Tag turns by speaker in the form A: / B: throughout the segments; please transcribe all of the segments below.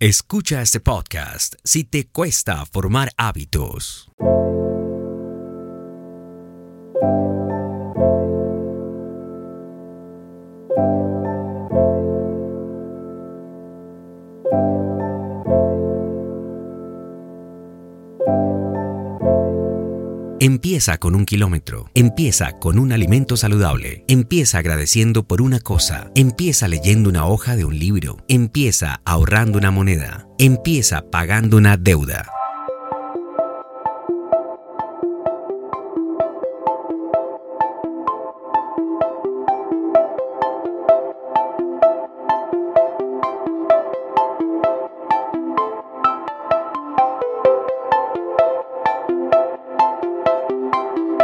A: Escucha este podcast si te cuesta formar hábitos. Empieza con un kilómetro, empieza con un alimento saludable, empieza agradeciendo por una cosa, empieza leyendo una hoja de un libro, empieza ahorrando una moneda, empieza pagando una deuda.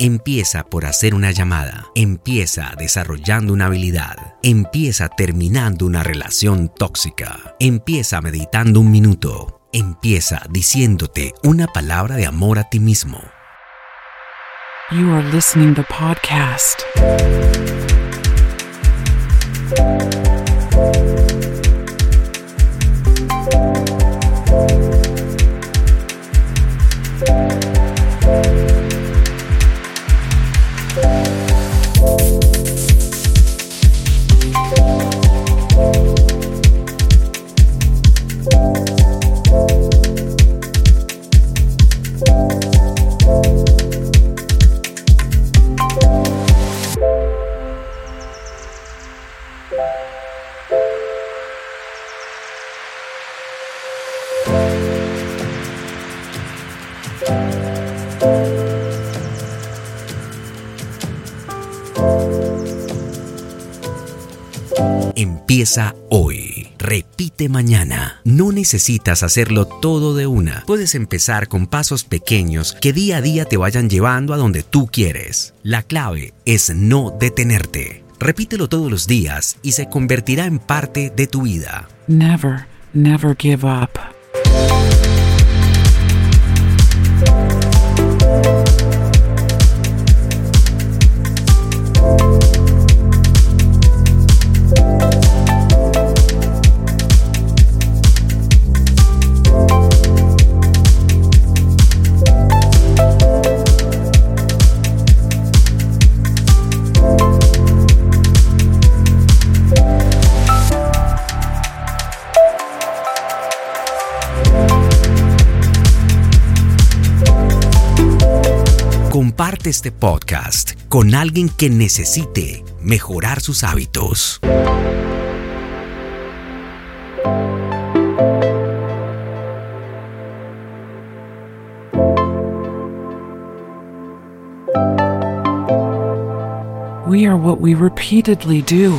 A: Empieza por hacer una llamada, empieza desarrollando una habilidad, empieza terminando una relación tóxica, empieza meditando un minuto, empieza diciéndote una palabra de amor a ti mismo.
B: You are listening to podcast.
A: Empieza hoy. Repite mañana. No necesitas hacerlo todo de una. Puedes empezar con pasos pequeños que día a día te vayan llevando a donde tú quieres. La clave es no detenerte. Repítelo todos los días y se convertirá en parte de tu vida.
B: Never, never give up.
A: Este podcast con alguien que necesite mejorar sus hábitos.
B: We are what we repeatedly do.